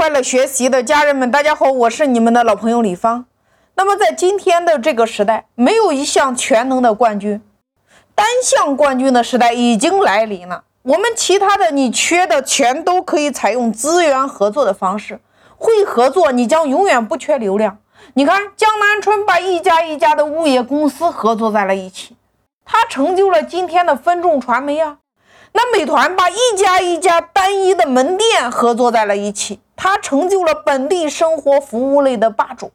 快乐学习的家人们，大家好，我是你们的老朋友李芳。那么在今天的这个时代，没有一项全能的冠军，单项冠军的时代已经来临了。我们其他的你缺的全都可以采用资源合作的方式，会合作，你将永远不缺流量。你看，江南春把一家一家的物业公司合作在了一起，他成就了今天的分众传媒啊。那美团把一家一家单一的门店合作在了一起，它成就了本地生活服务类的霸主。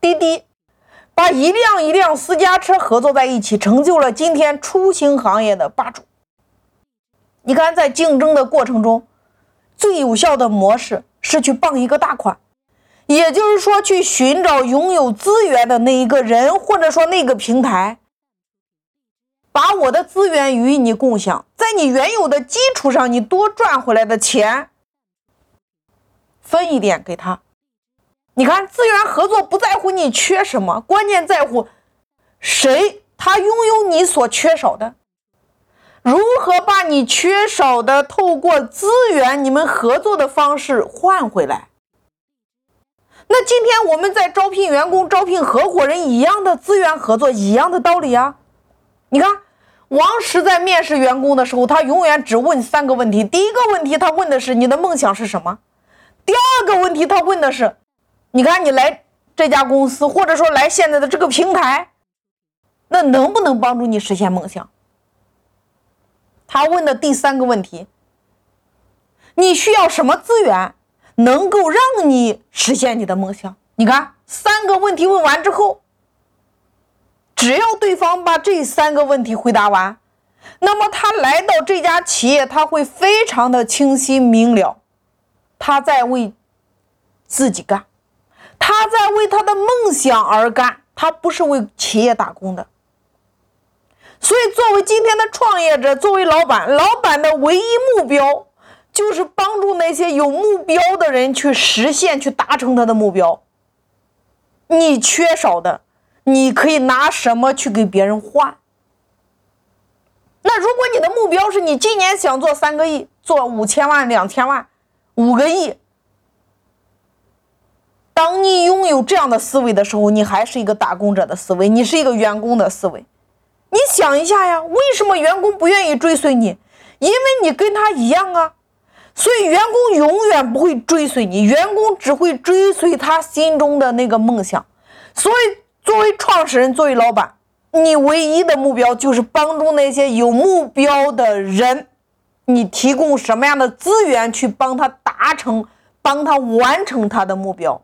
滴滴把一辆一辆私家车合作在一起，成就了今天出行行业的霸主。你看，在竞争的过程中，最有效的模式是去傍一个大款，也就是说，去寻找拥有资源的那一个人，或者说那个平台。把我的资源与你共享，在你原有的基础上，你多赚回来的钱分一点给他。你看，资源合作不在乎你缺什么，关键在乎谁他拥有你所缺少的。如何把你缺少的透过资源你们合作的方式换回来？那今天我们在招聘员工、招聘合伙人一样的资源合作，一样的道理啊。你看，王石在面试员工的时候，他永远只问三个问题。第一个问题，他问的是你的梦想是什么；第二个问题，他问的是，你看你来这家公司，或者说来现在的这个平台，那能不能帮助你实现梦想？他问的第三个问题，你需要什么资源，能够让你实现你的梦想？你看，三个问题问完之后。只要对方把这三个问题回答完，那么他来到这家企业，他会非常的清晰明了，他在为自己干，他在为他的梦想而干，他不是为企业打工的。所以，作为今天的创业者，作为老板，老板的唯一目标就是帮助那些有目标的人去实现、去达成他的目标。你缺少的。你可以拿什么去给别人换？那如果你的目标是你今年想做三个亿，做五千万、两千万、五个亿，当你拥有这样的思维的时候，你还是一个打工者的思维，你是一个员工的思维。你想一下呀，为什么员工不愿意追随你？因为你跟他一样啊，所以员工永远不会追随你，员工只会追随他心中的那个梦想，所以。作为创始人，作为老板，你唯一的目标就是帮助那些有目标的人。你提供什么样的资源去帮他达成、帮他完成他的目标？